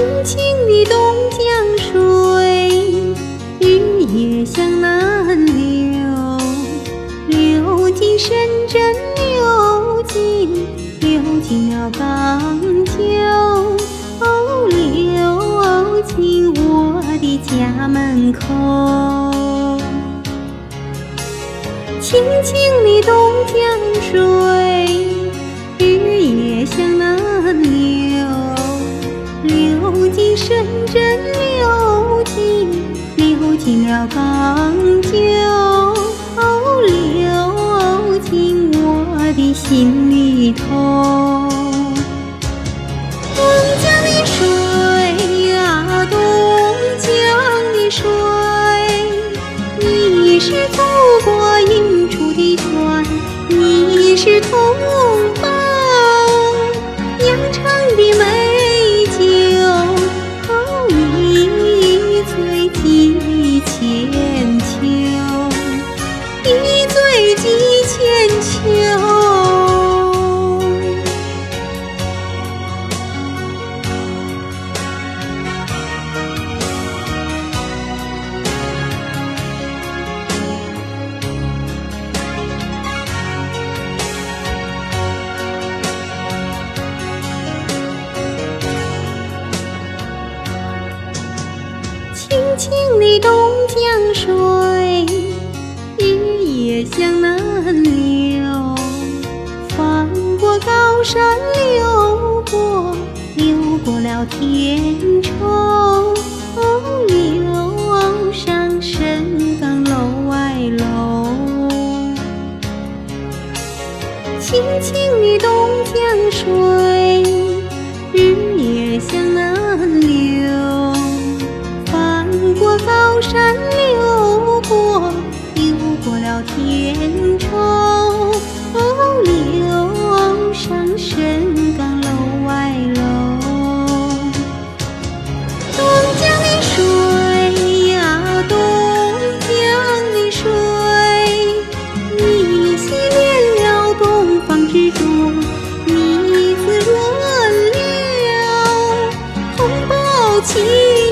清清的东江水，日夜向南流，流进深圳，流进流进了港九，哦，流进我的家门口。清清的东江水，进深圳，流进流进了港九，流进我的心里头。东江的水呀，东江的水，你是祖国引出的船，你是同清清的东江水，日夜向南流，翻过高山，流过流过了天冲，哦，流上深港楼外楼。清清的东江水，天愁流上深港楼外楼，东江的水呀，东江的水，你洗练了东方之珠，你滋润了同胞情。